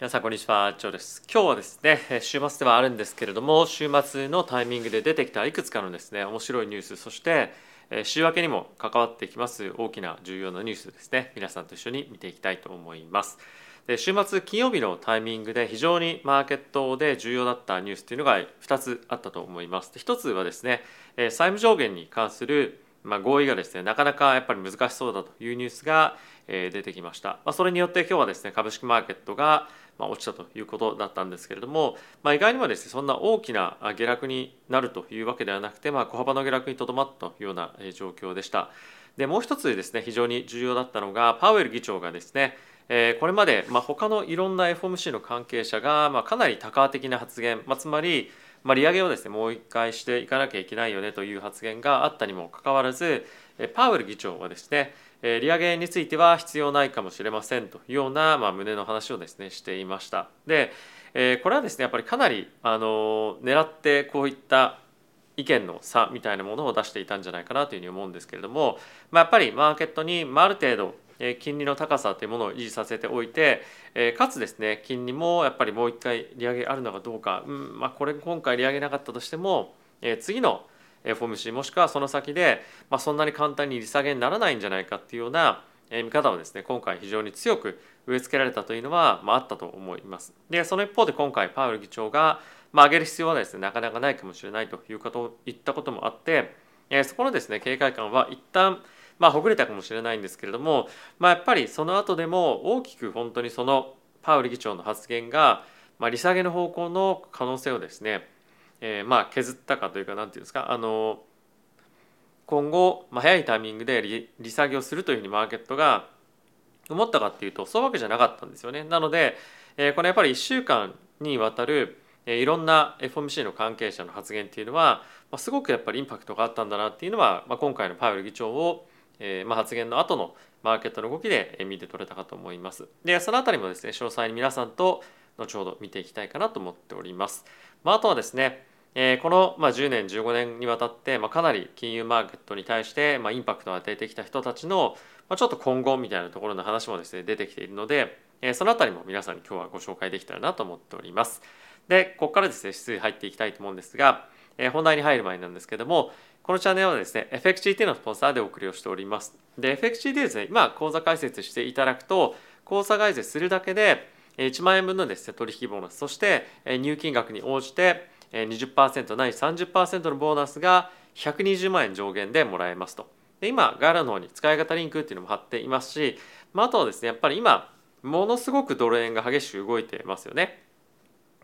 皆さんこんにちは、ジョーです。今日はですね、週末ではあるんですけれども、週末のタイミングで出てきたいくつかのですね、面白いニュース、そして週明けにも関わってきます大きな重要なニュースですね、皆さんと一緒に見ていきたいと思います。で週末金曜日のタイミングで非常にマーケットで重要だったニュースというのが2つあったと思います。で1つはですね、債務上限に関するまあ、合意がですねなかなかやっぱり難しそうだというニュースが出てきました、まあ、それによって今日はですね株式マーケットがまあ落ちたということだったんですけれども、まあ、意外にもですねそんな大きな下落になるというわけではなくて、まあ、小幅の下落にとどまったというような状況でした。でもう一つですね非常に重要だったのがパウエル議長がですねこれまでまあ他のいろんな FOMC の関係者がまあかなり多価的な発言、まあ、つまりまあ、利上げをですねもう一回していかなきゃいけないよねという発言があったにもかかわらずパウエル議長はですね利上げについては必要ないかもしれませんというような、まあ、胸の話をですねしていました。でえこれはですねやっぱりかなりあの狙ってこういった意見の差みたいなものを出していたんじゃないかなというふうに思うんですけれども、まあ、やっぱりマーケットに、まあ、ある程度金利の高さというものを維持させておいてかつですね金利もやっぱりもう一回利上げあるのかどうか、うんまあ、これ今回利上げなかったとしても次の FOMC もしくはその先で、まあ、そんなに簡単に利下げにならないんじゃないかっていうような見方をですね今回非常に強く植え付けられたというのは、まあ、あったと思います。でその一方で今回パウエル議長が、まあ、上げる必要はですねなかなかないかもしれないということ言ったこともあって、そこのですね警戒感は一旦まあほぐれたかもしれないんですけれども、まあ、やっぱりその後でも大きく本当にそのパウエル議長の発言が、まあ、利下げの方向の可能性をですね、えー、まあ削ったかというか何て言うんですかあの今後、まあ、早いタイミングで利利下げをするというふうにマーケットが思ったかっていうとそういうわけじゃなかったんですよね。なので、えー、このやっぱり1週間にわたるいろんな FOMC の関係者の発言っていうのは、まあ、すごくやっぱりインパクトがあったんだなっていうのは、まあ、今回のパウエル議長をえー、まあ、発言の後のマーケットの動きで見て取れたかと思います。で、そのあたりもですね、詳細に皆さんと後ほど見ていきたいかなと思っております。まあ、あとはですね、え、この、まあ、10年15年にわたって、まあ、かなり金融マーケットに対して、まあ、インパクトを与えてきた人たちの、まあ、ちょっと今後みたいなところの話もですね出てきているので、え、そのあたりも皆さんに今日はご紹介できたらなと思っております。でここからですね指数入っていきたいと思うんですが、え、本題に入る前なんですけどもこのチャンネルはですね、FXGT のスポンサーでお送りをしております。で、FXGT ですね、今、口座開設していただくと、口座開設するだけで、1万円分のですね、取引ボーナス、そして入金額に応じて20%ない30%のボーナスが120万円上限でもらえますと。で今、概要欄の方に使い方リンクっていうのも貼っていますし、まあ、あとはですね、やっぱり今、ものすごくドル円が激しく動いてますよね。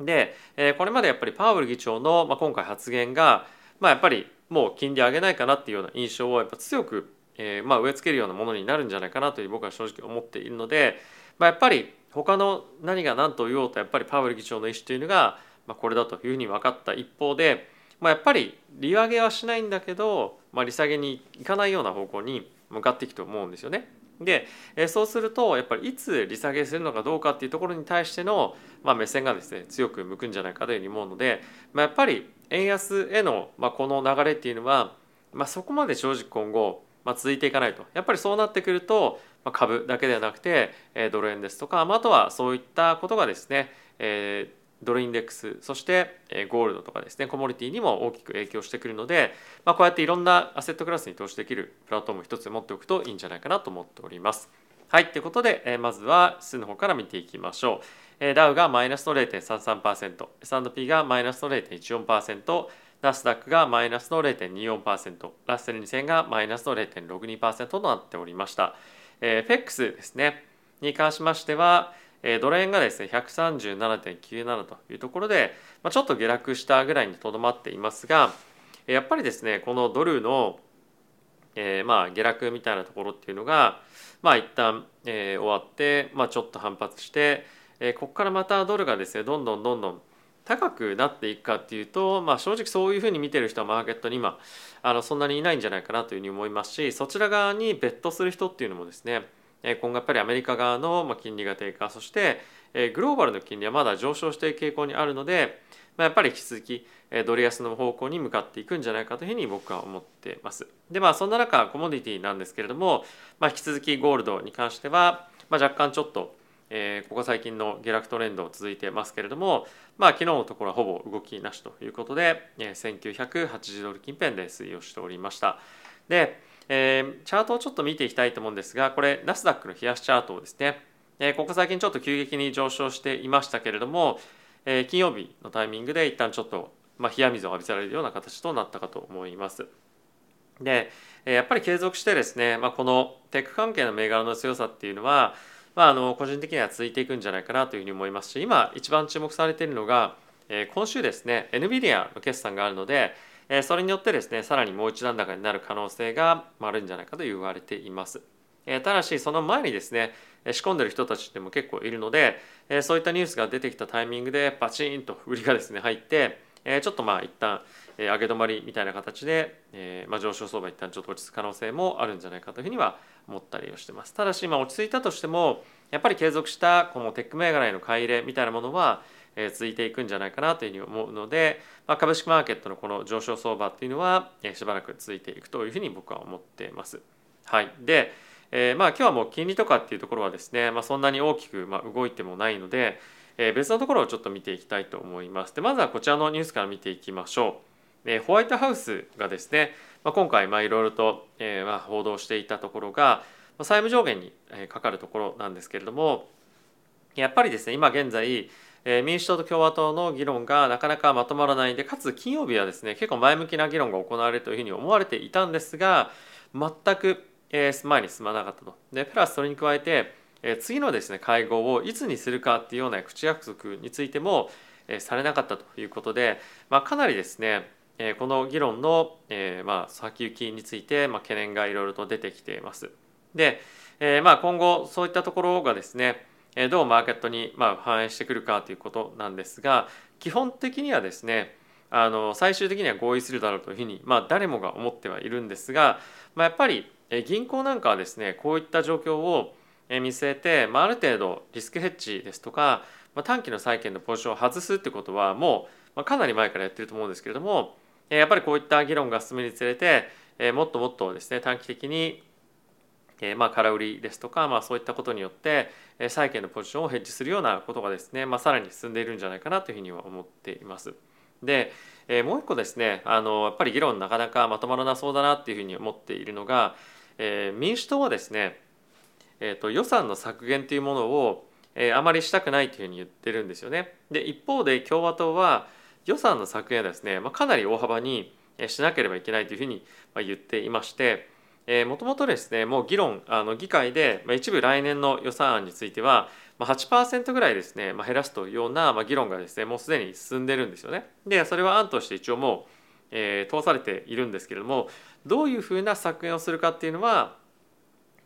で、えこれまでやっぱりパウエル議長の、まあ、今回発言が、まあ、やっぱりもう金利上げないかなっていうような印象をやっぱ強く、え、まあ植え付けるようなものになるんじゃないかなという僕は正直思っているので、まあ、やっぱり他の何が何と言おうとやっぱりパウエル議長の意思というのが、まあ、これだというふうに分かった一方で、まあ、やっぱり利上げはしないんだけど、まあ、利下げにいかないような方向に向かっていくと思うんですよね。でそうするとやっぱりいつ利下げするのかどうかっていうところに対しての、まあ、目線がですね強く向くんじゃないかというふうに思うので、まあ、やっぱり円安への、まあ、この流れっていうのは、まあ、そこまで正直今後、まあ、続いていかないとやっぱりそうなってくると、まあ、株だけではなくて、えー、ドル円ですとか、まあ、あとはそういったことがですね、えードルインデックスそしてゴールドとかですねコモディティにも大きく影響してくるので、まあ、こうやっていろんなアセットクラスに投資できるプラットフォーム一つ持っておくといいんじゃないかなと思っております。はい、ということで、まずは数の方から見ていきましょう。ダウがマイナスの0.33%、S&P がマイナスの0.14%、ナスダックがマイナスの0.24%、ラッセル2000がマイナスの0.62%となっておりました。えー、FX ですね、に関しましては、えドル円がですね137.97というところで、まあ、ちょっと下落したぐらいにとどまっていますがやっぱりですねこのドルの、えー、まあ下落みたいなところっていうのがまあ一旦、えー、終わって、まあ、ちょっと反発して、えー、ここからまたドルがですねどんどんどんどん高くなっていくかっていうと、まあ、正直そういうふうに見てる人はマーケットに今あのそんなにいないんじゃないかなというふうに思いますしそちら側にベットする人っていうのもですね今後やっぱりアメリカ側の金利が低下そしてグローバルの金利はまだ上昇している傾向にあるのでやっぱり引き続きドル安の方向に向かっていくんじゃないかというふうに僕は思ってます。でまあそんな中コモディティなんですけれども、まあ、引き続きゴールドに関しては、まあ、若干ちょっとえ、ここ最近の下落トレンド続いてますけれども、まあ、昨日のところはほぼ動きなしということで、えー、1980ドル近辺で推移をしておりました。で、えー、チャートをちょっと見ていきたいと思うんですがこれナスダックの冷やしチャートをですね、えー、ここ最近ちょっと急激に上昇していましたけれども、えー、金曜日のタイミングで一旦ちょっと、まあ、冷や水を浴びせられるような形となったかと思います。でやっぱり継続してですね、まあ、このテック関係の銘柄の強さっていうのは、まあ、あの個人的には続いていくんじゃないかなというふうに思いますし今一番注目されているのが、え今週ですね NVIDIA の決算があるのでえそれによってですねさらにもう一段高になる可能性があるんじゃないかと言われています。えただしその前にですね仕込んでる人たちでも結構いるので、えそういったニュースが出てきたタイミングでバチンと売りがですね入って、えちょっとまあ一旦上げ止まりみたいな形で、えまあ、上昇相場一旦ちょっと落ち着く可能性もあるんじゃないかというふうには思ったりをしてますただしまあ落ち着いたとしてもやっぱり継続したこのテック銘柄への買い入れみたいなものはえ続いていくんじゃないかなというふうに思うので、まあ、株式マーケットのこの上昇相場っていうのは、えしばらく続いていくというふうに僕は思っています。はい、で、えー、まあ今日はもう金利とかっていうところはですね、まあ、そんなに大きくま動いてもないので、えー、別のところをちょっと見ていきたいと思います。でまずはこちらのニュースから見ていきましょう。えー、ホワイトハウスがですね、まあ、今回いろいろと、え、まあ報道していたところが、ま、債務上限にかかるところなんですけれどもやっぱりですね今現在え民主党と共和党の議論がなかなかまとまらないんでかつ金曜日はですね結構前向きな議論が行われるというふうに思われていたんですが全く、え前に進まなかったと。でプラスそれに加えて、え次のですね会合をいつにするかっていうような口約束についても、えされなかったということで、まあ、かなりですねこの議論の、えま、先行きについて、ま、懸念がいろいろと出てきています。で、えまあ、今後そういったところがですねどうマーケットにま反映してくるかということなんですが基本的にはですねあの最終的には合意するだろうというふうに、まあ、誰もが思ってはいるんですが、まあ、やっぱり銀行なんかはですねこういった状況を見据えて、まあ、ある程度リスクヘッジですとか、まあ、短期の債券のポジションを外すってことはもう、ま、かなり前からやってると思うんですけれどもやっぱりこういった議論が進むにつれてもっともっとですね短期的にえ、まあ空売りですとか、まあ、そういったことによって債券のポジションをヘッジするようなことがですね、まあ、さらに進んでいるんじゃないかなというふうには思っています。で、え、もう一個ですねあのやっぱり議論なかなかまとまらなそうだなっていうふうに思っているのが、えー、民主党はですね、えーと、予算の削減というものを、えー、あまりしたくないというふうに言ってるんですよね。で一方で共和党は予算の削減はですね、まあ、かなり大幅にしなければいけないというふうに言っていましてもともとですねもう議論あの議会で、ま、一部来年の予算案については、ま、8%ぐらいですね、まあ、減らすというような、ま、議論がですねもうすでに進んでるんですよね。でそれは案として一応もう、えー、通されているんですけれどもどういうふうな削減をするかっていうのは、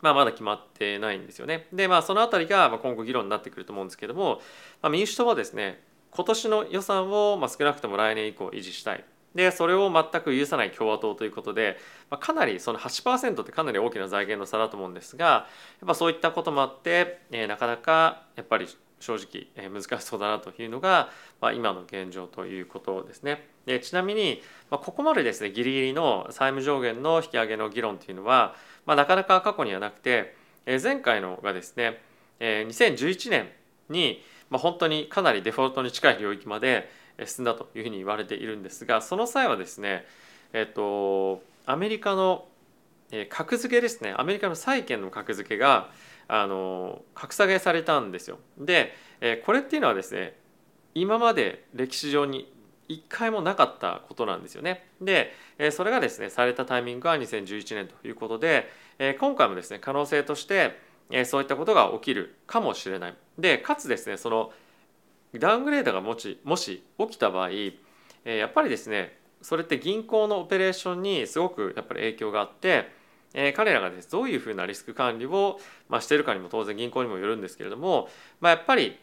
まあ、まだ決まってないんですよね。でまあそのあたりが今後議論になってくると思うんですけれども、まあ、民主党はですね今年の予算を、少なくとも来年以降維持したいでそれを全く許さない共和党ということで、まあ、かなりその8%ってかなり大きな財源の差だと思うんですがやっぱそういったこともあって、えー、なかなかやっぱり正直、えー、難しそうだなというのが、まあ、今の現状ということですね。でちなみに、まあ、ここまでですねギリギリの債務上限の引き上げの議論というのは、まあ、なかなか過去にはなくて、えー、前回のがですね、えー、2011年に、まあ、本当にかなりデフォルトに近い領域まで進んだというふうに言われているんですがその際はですねえっとアメリカの格付けですねアメリカの債券の格付けがあの格下げされたんですよ。でこれっていうのはですね今まで歴史上に一回もなかったことなんですよね。でそれがですねされたタイミングが2011年ということで今回もですね可能性としてそういったことが起きるかもしれない。でかつですねそのダウングレードがもしもし起きた場合、えー、やっぱりですねそれって銀行のオペレーションにすごくやっぱり影響があって、えー、彼らがです、ね、どういうふうなリスク管理を、まあ、してるかにも当然銀行にもよるんですけれども、まあ、やっぱり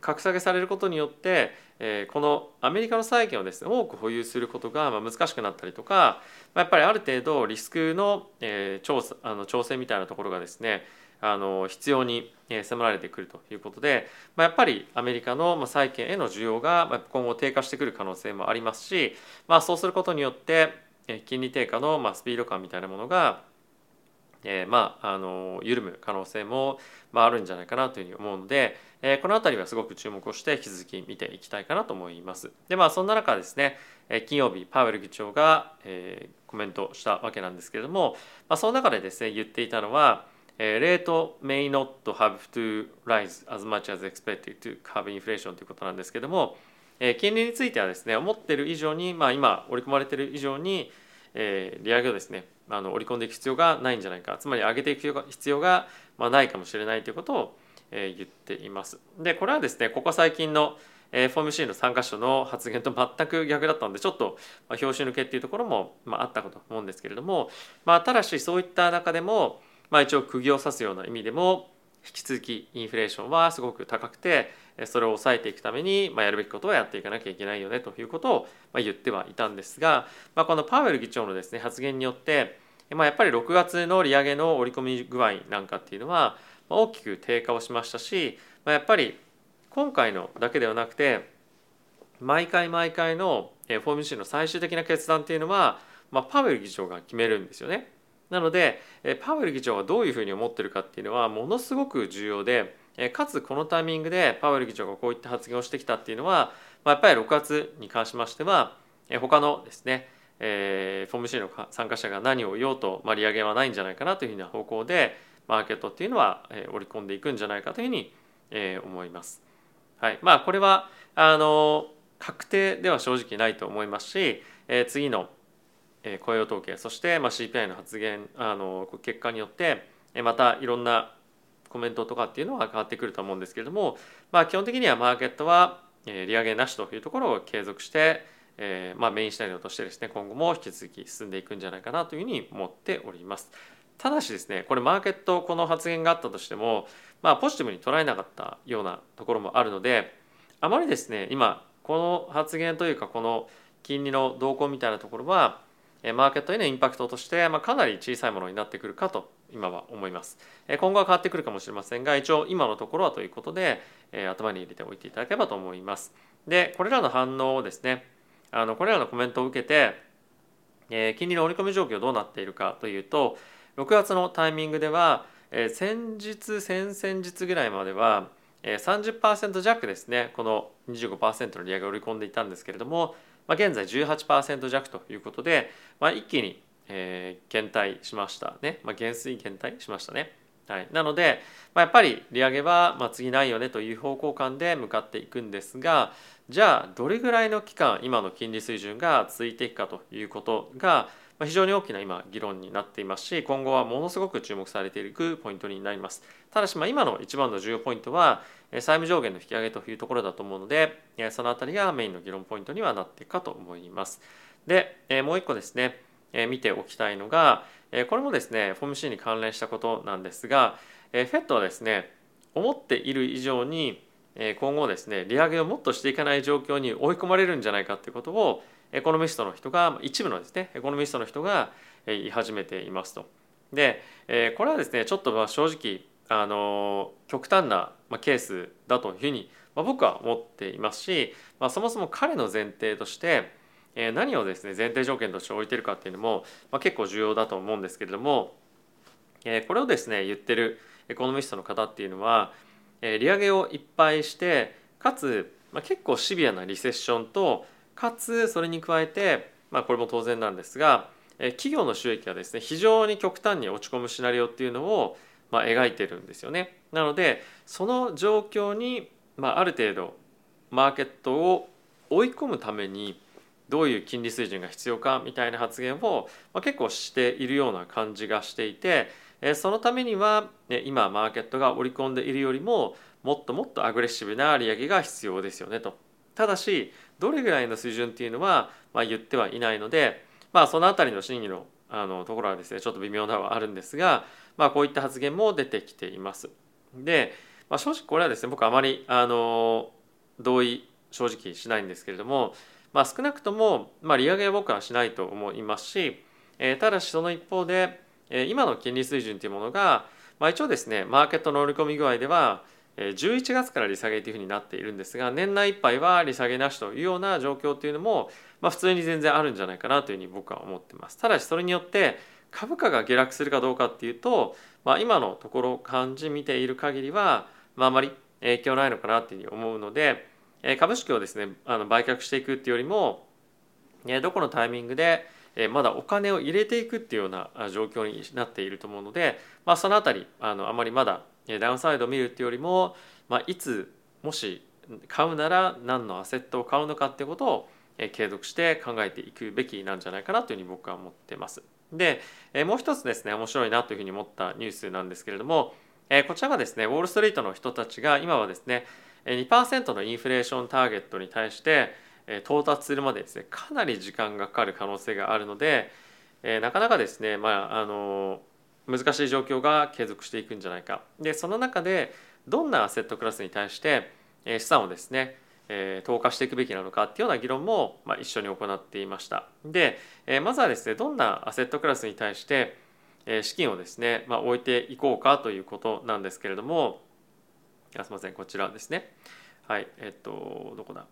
格下げされることによって、えー、このアメリカの債券をですね多く保有することがまあ難しくなったりとか、まあ、やっぱりある程度リスクの、えー、調査あの調整みたいなところがですねあの必要に迫られてくるということで、まあ、やっぱりアメリカの債券への需要が今後低下してくる可能性もありますし、まあ、そうすることによって金利低下のスピード感みたいなものがえー、まああの緩む可能性も、まあ、るんじゃないかなというふうに思うので、え、この辺りはすごく注目をして引き続き見ていきたいかなと思います。でまあそんな中ですね、え、金曜日パウエル議長が、えー、コメントしたわけなんですけれども、まあ、その中でですね言っていたのは、レート may not have to rise as much as expected to curb inflation ということなんですけども、え、金利についてはですね思ってる以上に、まあ、今織り込まれてる以上に、え、利上げをですねあの織り込んでいく必要がないんじゃないかつまり上げていく必要が、ま、ないかもしれないということを、え、言っています。でこれはですねここ最近のえー、フォーム C の参加者の発言と全く逆だったのでちょっと、まあ、表紙抜けっていうところも、まあ、あったかと思うんですけれども、まあ、ただしそういった中でも、まあ、一応釘を刺すような意味でも引き続きインフレーションはすごく高くてそれを抑えていくために、まあ、やるべきことはやっていかなきゃいけないよねということを、まあ、言ってはいたんですが、まあ、このパウエル議長のですね発言によって、まあ、やっぱり6月の利上げの織り込み具合なんかっていうのは大きく低下をしましたし、まあ、やっぱり今回のだけではなくて毎回毎回のフォーム C の最終的な決断っていうのは、まあ、パウエル議長が決めるんですよね。なのでパウエル議長はどういうふうに思ってるかっていうのはものすごく重要でかつこのタイミングでパウエル議長がこういった発言をしてきたっていうのはまあやっぱり6月に関しましては他のですねえー、フォーム C の参加者が何を言おうと、まあ、利上げはないんじゃないかなというふうな方向でマーケットっていうのは、えー、織り込んでいくんじゃないかというふうに、えー、思います。はいまあ、これはあの確定では正直ないと思いますし、えー、次の雇用統計そして CPI の発言あの結果によってまたいろんなコメントとかっていうのは変わってくると思うんですけれども、まあ、基本的にはマーケットは利上げなしというところを継続して、えー、まあメインシナリオとしてですね今後も引き続き進んでいくんじゃないかなというふうに思っております。ただしですねこれマーケットこの発言があったとしても、まあ、ポジティブに捉えなかったようなところもあるのであまりですね今この発言というかこの金利の動向みたいなところはマーケットへのインパクトとして、ま、かなり小さいものになってくるかと今は思います。今後は変わってくるかもしれませんが一応今のところはということで頭に入れておいていただければと思います。でこれらの反応をですねあのこれらのコメントを受けて、え金利の織り込み状況どうなっているかというと6月のタイミングでは、え先日先々日ぐらいまでは、30%弱ですねこの25%の利上げを織り込んでいたんですけれどもまあ、現在18%弱ということで、まあ、一気に、えー、減退しましたね、まあ、減衰減退しましたね。はい、なので、まあ、やっぱり利上げはまあ次ないよねという方向感で向かっていくんですがじゃあどれぐらいの期間今の金利水準が続いていくかということが非常に大きな今議論になっていますし今後はものすごく注目されていくポイントになります。ただしまあ今の一番の重要ポイントは債務上限の引き上げというところだと思うのでそのあたりがメインの議論ポイントにはなっていくかと思いますでもう一個ですね見ておきたいのがこれもですね FOMC に関連したことなんですが FED はですね思っている以上に今後ですね利上げをもっとしていかない状況に追い込まれるんじゃないかということをエコノミストの人が一部のですねエコノミストの人が言い始めていますと。でこれはですねちょっとまあ正直あの極端なケースだというふうに僕は思っていますし、まあ、そもそも彼の前提として何をですね前提条件として置いてるかっていうのも、まあ、結構重要だと思うんですけれどもこれをですね言ってるエコノミストの方っていうのは利上げをいっぱいしてかつ、まあ、結構シビアなリセッションとかつそれに加えて、まあ、これも当然なんですが企業の収益がですね非常に極端に落ち込むシナリオっていうのを、まあ、描いてるんですよね。なのでその状況に、まあ、ある程度マーケットを追い込むためにどういう金利水準が必要かみたいな発言を、まあ、結構しているような感じがしていてえそのためにはね今マーケットが織り込んでいるよりももっともっとアグレッシブな利上げが必要ですよねと。ただしどれぐらいの水準っていうのは、まあ、言ってはいないので、まあ、その辺りの審議のあのところはですねちょっと微妙なのはあるんですが、まあ、こういった発言も出てきています。で、まあ、正直これはですね僕あまりあの同意正直しないんですけれども、まあ、少なくとも、まあ、利上げは僕はしないと思いますし、えー、ただしその一方で、えー、今の金利水準というものが、まあ、一応ですねマーケットの織り込み具合では11月から利下げというふうになっているんですが年内いっぱいは利下げなしというような状況というのも、まあ、普通に全然あるんじゃないかなというふうに僕は思ってます。ただしそれによって株価が下落するかどうかっていうと、まあ、今のところ感じ見ている限りは、まあ、あまり影響ないのかなっていうふうに思うので株式をですねあの売却していくっていうよりもどこのタイミングでまだお金を入れていくっていうような状況になっていると思うので、まあ、その辺りあのあまりまだダウンサイドを見るっていうよりも、まあ、いつもし買うなら何のアセットを買うのかってことを継続して考えていくべきなんじゃないかなというふうに僕は思ってます。でもう一つですね面白いなというふうに思ったニュースなんですけれどもこちらがですねウォール・ストリートの人たちが今はですね2%のインフレーションターゲットに対して到達するまでですねかなり時間がかかる可能性があるのでなかなかですねまああの難しい状況が継続していくんじゃないか。でその中でどんなアセットクラスに対して資産をですね投下していくべきなのかっていうような議論も一緒に行っていました。でまずはですねどんなアセットクラスに対して資金をですね、まあ、置いていこうかということなんですけれどもすみませんこちらですね。はいえっとどこだ？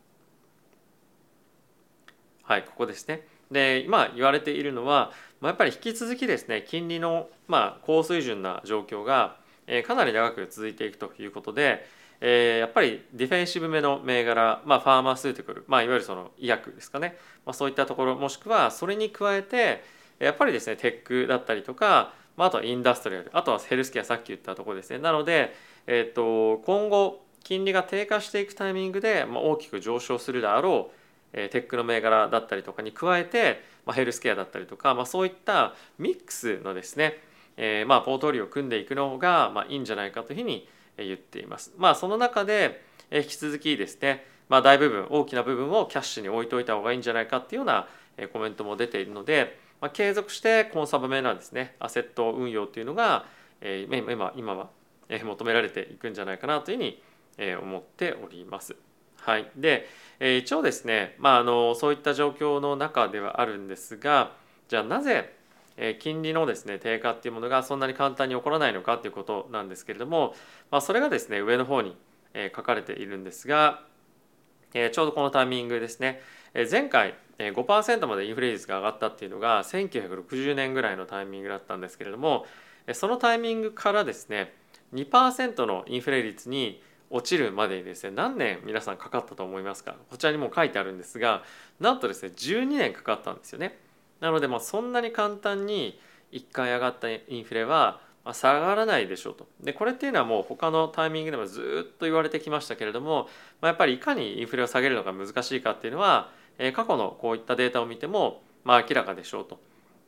はいここですね。で今言われているのはまやっぱり引き続きですね金利のまあ高水準な状況がえかなり長く続いていくということでえー、やっぱりディフェンシブめの銘柄、まあ、ファーマスーティクル、まあ、いわゆるその医薬ですかね、まあ、そういったところもしくはそれに加えてやっぱりですねテックだったりとか、まあ、あとはインダストリアルあとはヘルスケアさっき言ったところですね。なので、えーと、今後金利が低下していくタイミングで、まあ、大きく上昇するであろうテックの銘柄だったりとかに加えて、まあ、ヘルスケアだったりとか、まあ、そういったミックスのですね、えー、まあポートリオを組んでいくのが、まあ、いいんじゃないかというふうに言っています。まあ、その中で引き続きですね、まあ、大部分大きな部分をキャッシュに置いといた方がいいんじゃないかっていうようなコメントも出ているので、まあ、継続してコンサバめなですねアセット運用っていうのが、えー、今今は求められていくんじゃないかなというふうに思っております。はい、でえ一応ですね、まあ、あのそういった状況の中ではあるんですがじゃあなぜ金利のですね低下っていうものがそんなに簡単に起こらないのかということなんですけれども、まあ、それがですね上の方に書かれているんですがちょうどこのタイミングですね前回5%までインフレ率が上がったっていうのが1960年ぐらいのタイミングだったんですけれどもそのタイミングからですね2%のインフレ率に落ちるまでにですね何年皆さんかかったと思いますか？こちらにも書いてあるんですがなんとですね12年かかったんですよね。なのでまあそんなに簡単に1回上がったインフレは下がらないでしょうと。でこれっていうのはもう他のタイミングでもずっと言われてきましたけれども、まあ、やっぱりいかにインフレを下げるのが難しいかっていうのは、え過去のこういったデータを見てもまあ明らかでしょうと。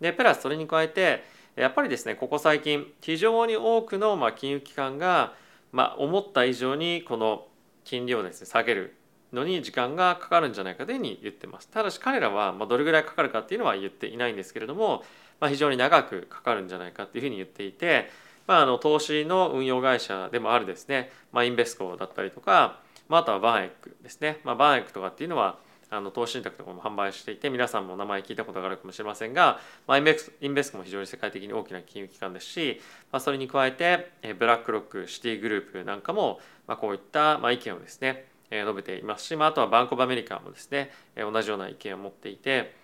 でプラスそれに加えてやっぱりですねここ最近非常に多くのま金融機関がまあ思った以上にこの金利をですね下げるのに時間がかかるんじゃないかというふうに言ってます。ただし彼らはまどれぐらいかかるかっていうのは言っていないんですけれども、まあ、非常に長くかかるんじゃないかっていうふうに言っていて、まあ、あの投資の運用会社でもあるですね、まあ、インベスコだったりとか、まあ、あとはバンエックですね、まあ、バンエックとかっていうのはあの投資信託とかも販売していて皆さんも名前聞いたことがあるかもしれませんが、まあ、インベスインベスコも非常に世界的に大きな金融機関ですし、まあ、それに加えてブラックロックシティグループなんかも、まあ、こういったまあ意見をですね述べていますし、まあ、あとはバンコブアメリカもですね同じような意見を持っていて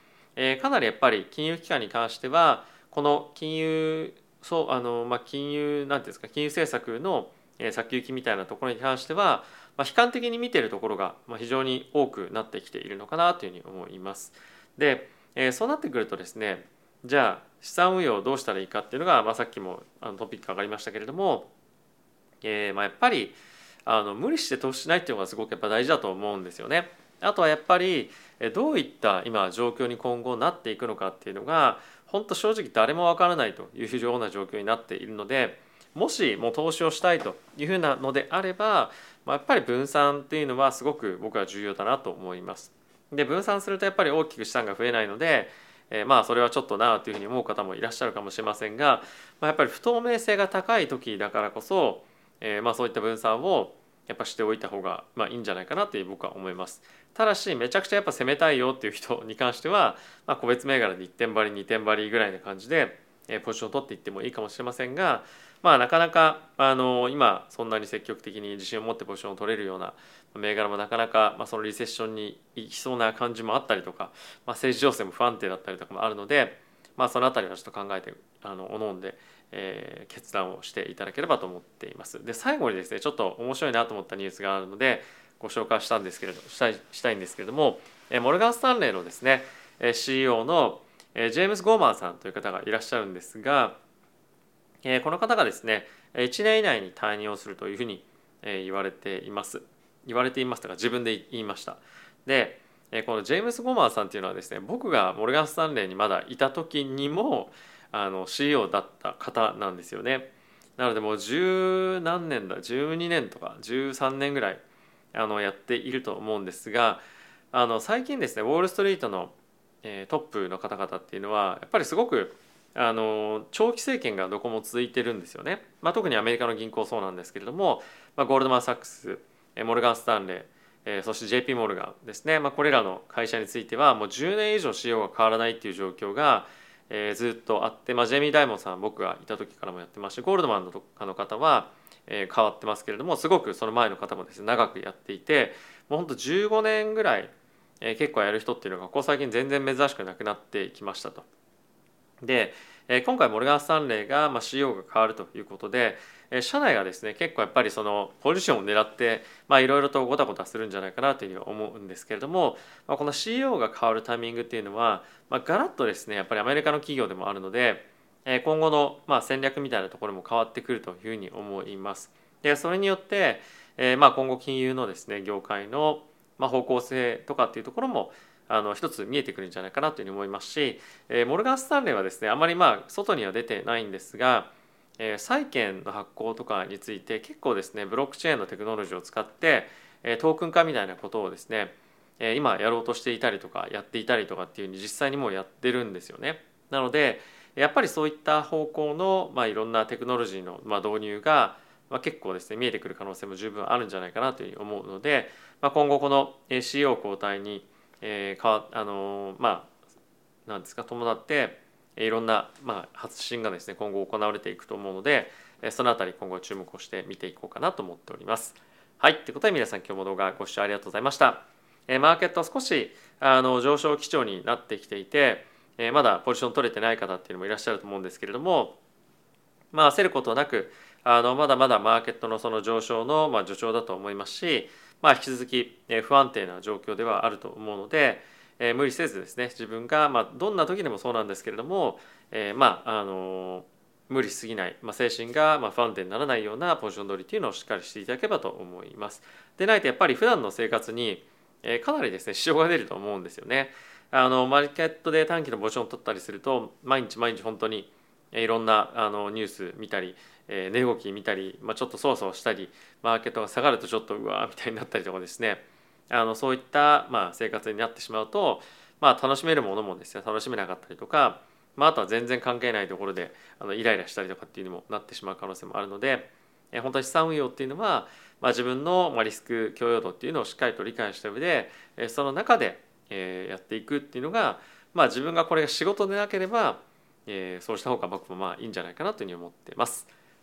かなりやっぱり金融機関に関してはこの金融そうあの、まあ、金融なんていうんですか金融政策の先行きみたいなところに関しては、まあ、悲観的に見ているところが非常に多くなってきているのかなというふうに思います。で、えそうなってくるとですねじゃあ資産運用をどうしたらいいかっていうのが、まあ、さっきもあのトピック上がりましたけれども、えーまあ、やっぱりあの無理して投資しないっていうのがすごくやっぱ大事だと思うんですよね。あとはやっぱりどういった今状況に今後なっていくのかっていうのが本当正直誰もわからないというような状況になっているのでもしもう投資をしたいというふうなのであれば、まあ、やっぱり分散っていうのはすごく僕は重要だなと思います。で分散するとやっぱり大きく資産が増えないので、えー、まあそれはちょっとなというふうに思う方もいらっしゃるかもしれませんが、まあ、やっぱり不透明性が高い時だからこそ、えー、まあそういった分散をやっぱしておいた方がまあいいんじゃないかなって僕は思います。ただしめちゃくちゃやっぱ攻めたいよっていう人に関しては、まあ、個別銘柄で1点張り2点張りぐらいな感じでポジションを取っていってもいいかもしれませんが、まあ、なかなかあの今そんなに積極的に自信を持ってポジションを取れるような銘柄もなかなか、まあ、そのリセッションにいきそうな感じもあったりとか、まあ、政治情勢も不安定だったりとかもあるので、まあ、その辺りはちょっと考えてあのおのんで、えー、決断をしていただければと思っています。で最後にですねちょっと面白いなと思ったニュースがあるのでご紹介したんですけれどしたいしたいんですけれども、えー、モルガン・スタンレーのですね CEO のジェームス・ゴーマンさんという方がいらっしゃるんですが、この方がですね1年以内に退任をするというふうに言われています。言われていますとか自分で言いました。でこのジェームス・ゴーマンさんっていうのはですね僕がモルガン・スタンレーにまだいた時にもあの CEO だった方なんですよね。なのでもう十何年だ12年とか13年ぐらいあのやっていると思うんですがあの最近ですねウォール・ストリートのトップの方々っていうのはやっぱりすごくあの長期政権がどこも続いてるんですよね、まあ、特にアメリカの銀行そうなんですけれども、まあ、ゴールドマン・サックスモルガン・スタンレーそして JP モルガンですね、まあ、これらの会社についてはもう10年以上 CEO が変わらないっていう状況が、えー、ずっとあって、まあ、ジェイミー・ダイモンさん僕がいた時からもやってましてゴールドマンのあの方は、えー、変わってますけれどもすごくその前の方もですね長くやっていてもうほんと15年ぐらいえー、結構やる人っていうのがここ最近全然珍しくなくなってきましたと。で、え、今回モルガン・スタンレーが、まあ、CEO が変わるということで、え、社内がですね結構やっぱりそのポジションを狙っていろいろとごたごたするんじゃないかなというふうに思うんですけれども、まあ、この CEO が変わるタイミングっていうのは、まあ、ガラッとですねやっぱりアメリカの企業でもあるので、え、今後の、まあ、戦略みたいなところも変わってくるというふうに思います。でそれによって、えまあ、今後金融のですね業界のまあ、方向性とかっていうところもあの一つ見えてくるんじゃないかなというふうに思いますし、えー、モルガン・スタンレーはですねあまりまあ外には出てないんですが、えー、債券の発行とかについて結構ですねブロックチェーンのテクノロジーを使って、えー、トークン化みたいなことをですね、えー、今やろうとしていたりとかやっていたりとかっていうふうに実際にもうやってるんですよね。なのでやっぱりそういった方向の、まあ、いろんなテクノロジーの、まあ、導入がまあ、結構ですね見えてくる可能性も十分あるんじゃないかなというふうに思うので、まあ、今後この CEO 交代に、えー、かあのー、まあなんですか伴っていろんな、まあ、発信がですね今後行われていくと思うのでそのあたり今後注目をして見ていこうかなと思っております。はいということで皆さん今日も動画ご視聴ありがとうございました。えマーケットは少しあの上昇基調になってきていて、えまだポジション取れてない方っていうのもいらっしゃると思うんですけれどもまあ焦ることなくあのまだまだマーケットのその上昇のまあ助長だと思いますし、まあ、引き続き不安定な状況ではあると思うので、えー、無理せずですね自分がまあどんな時でもそうなんですけれども、えー、まああの無理しすぎない、まあ、精神がまあ不安定にならないようなポジション取りっていうのをしっかりしていただければと思います。でないとやっぱり普段の生活に、えー、かなりですね支障が出ると思うんですよね。あのマーケットで短期のポジションを取ったりすると毎日毎日本当にいろんなあのニュース見たり、え、値動き見たり、まあ、ちょっとそわそわしたりマーケットが下がるとちょっとうわーみたいになったりとかですねあのそういった、まあ、生活になってしまうと、まあ、楽しめるものもですね楽しめなかったりとか、まあ、あとは全然関係ないところであのイライラしたりとかっていうにもなってしまう可能性もあるので、え、本当に資産運用っていうのは、まあ、自分のリスク許容度っていうのをしっかりと理解した上で、え、その中で、え、やっていくっていうのが、まあ、自分がこれが仕事でなければえ、そうした方が僕もまあいいんじゃないかなというふうに思ってます。